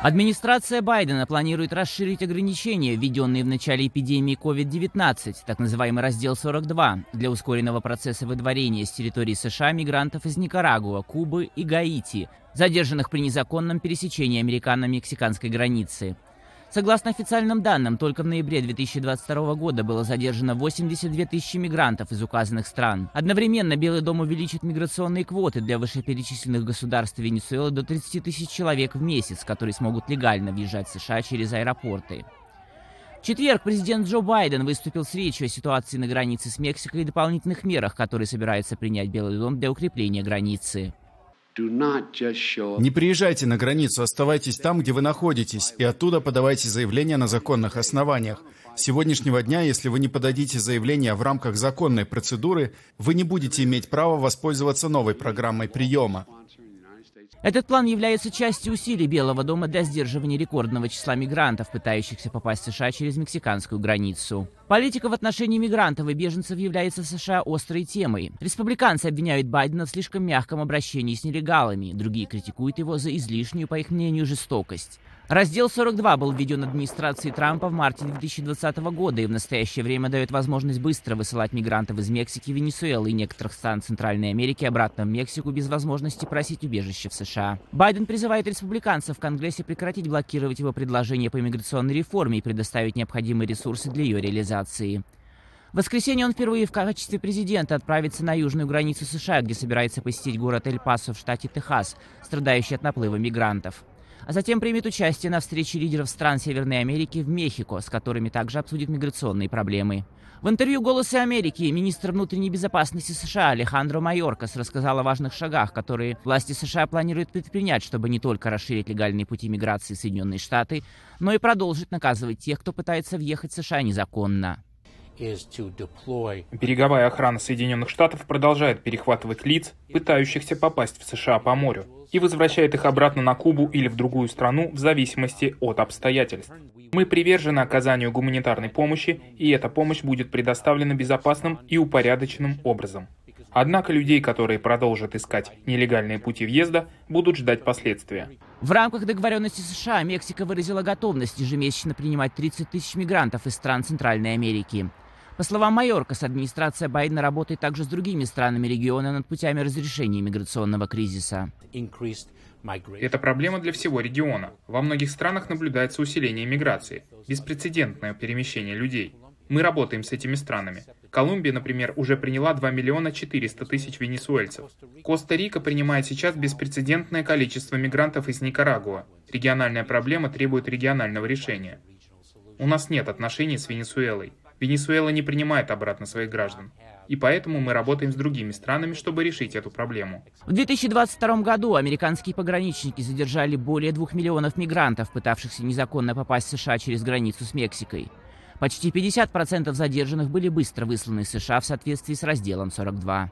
Администрация Байдена планирует расширить ограничения, введенные в начале эпидемии COVID-19, так называемый раздел 42, для ускоренного процесса выдворения с территории США мигрантов из Никарагуа, Кубы и Гаити, задержанных при незаконном пересечении американо-мексиканской границы. Согласно официальным данным, только в ноябре 2022 года было задержано 82 тысячи мигрантов из указанных стран. Одновременно Белый дом увеличит миграционные квоты для вышеперечисленных государств Венесуэлы до 30 тысяч человек в месяц, которые смогут легально въезжать в США через аэропорты. В четверг президент Джо Байден выступил с речью о ситуации на границе с Мексикой и дополнительных мерах, которые собирается принять Белый дом для укрепления границы. Не приезжайте на границу, оставайтесь там, где вы находитесь, и оттуда подавайте заявление на законных основаниях. С сегодняшнего дня, если вы не подадите заявление в рамках законной процедуры, вы не будете иметь права воспользоваться новой программой приема. Этот план является частью усилий Белого дома для сдерживания рекордного числа мигрантов, пытающихся попасть в США через мексиканскую границу. Политика в отношении мигрантов и беженцев является в США острой темой. Республиканцы обвиняют Байдена в слишком мягком обращении с нелегалами, другие критикуют его за излишнюю, по их мнению, жестокость. Раздел 42 был введен администрацией Трампа в марте 2020 года и в настоящее время дает возможность быстро высылать мигрантов из Мексики, Венесуэлы и некоторых стран Центральной Америки обратно в Мексику без возможности просить убежище в США. Байден призывает республиканцев в Конгрессе прекратить блокировать его предложение по иммиграционной реформе и предоставить необходимые ресурсы для ее реализации. В воскресенье он впервые в качестве президента отправится на южную границу США, где собирается посетить город Эль-Пасо в штате Техас, страдающий от наплыва мигрантов а затем примет участие на встрече лидеров стран Северной Америки в Мехико, с которыми также обсудит миграционные проблемы. В интервью «Голосы Америки» министр внутренней безопасности США Алехандро Майоркас рассказал о важных шагах, которые власти США планируют предпринять, чтобы не только расширить легальные пути миграции в Соединенные Штаты, но и продолжить наказывать тех, кто пытается въехать в США незаконно. Береговая охрана Соединенных Штатов продолжает перехватывать лиц, пытающихся попасть в США по морю, и возвращает их обратно на Кубу или в другую страну в зависимости от обстоятельств. Мы привержены оказанию гуманитарной помощи, и эта помощь будет предоставлена безопасным и упорядоченным образом. Однако людей, которые продолжат искать нелегальные пути въезда, будут ждать последствия. В рамках договоренности США Мексика выразила готовность ежемесячно принимать 30 тысяч мигрантов из стран Центральной Америки. По словам Майоркас, администрация Байдена работает также с другими странами региона над путями разрешения миграционного кризиса. Это проблема для всего региона. Во многих странах наблюдается усиление миграции, беспрецедентное перемещение людей. Мы работаем с этими странами. Колумбия, например, уже приняла 2 миллиона 400 тысяч венесуэльцев. Коста-Рика принимает сейчас беспрецедентное количество мигрантов из Никарагуа. Региональная проблема требует регионального решения. У нас нет отношений с Венесуэлой. Венесуэла не принимает обратно своих граждан. И поэтому мы работаем с другими странами, чтобы решить эту проблему. В 2022 году американские пограничники задержали более двух миллионов мигрантов, пытавшихся незаконно попасть в США через границу с Мексикой. Почти 50% задержанных были быстро высланы из США в соответствии с разделом 42.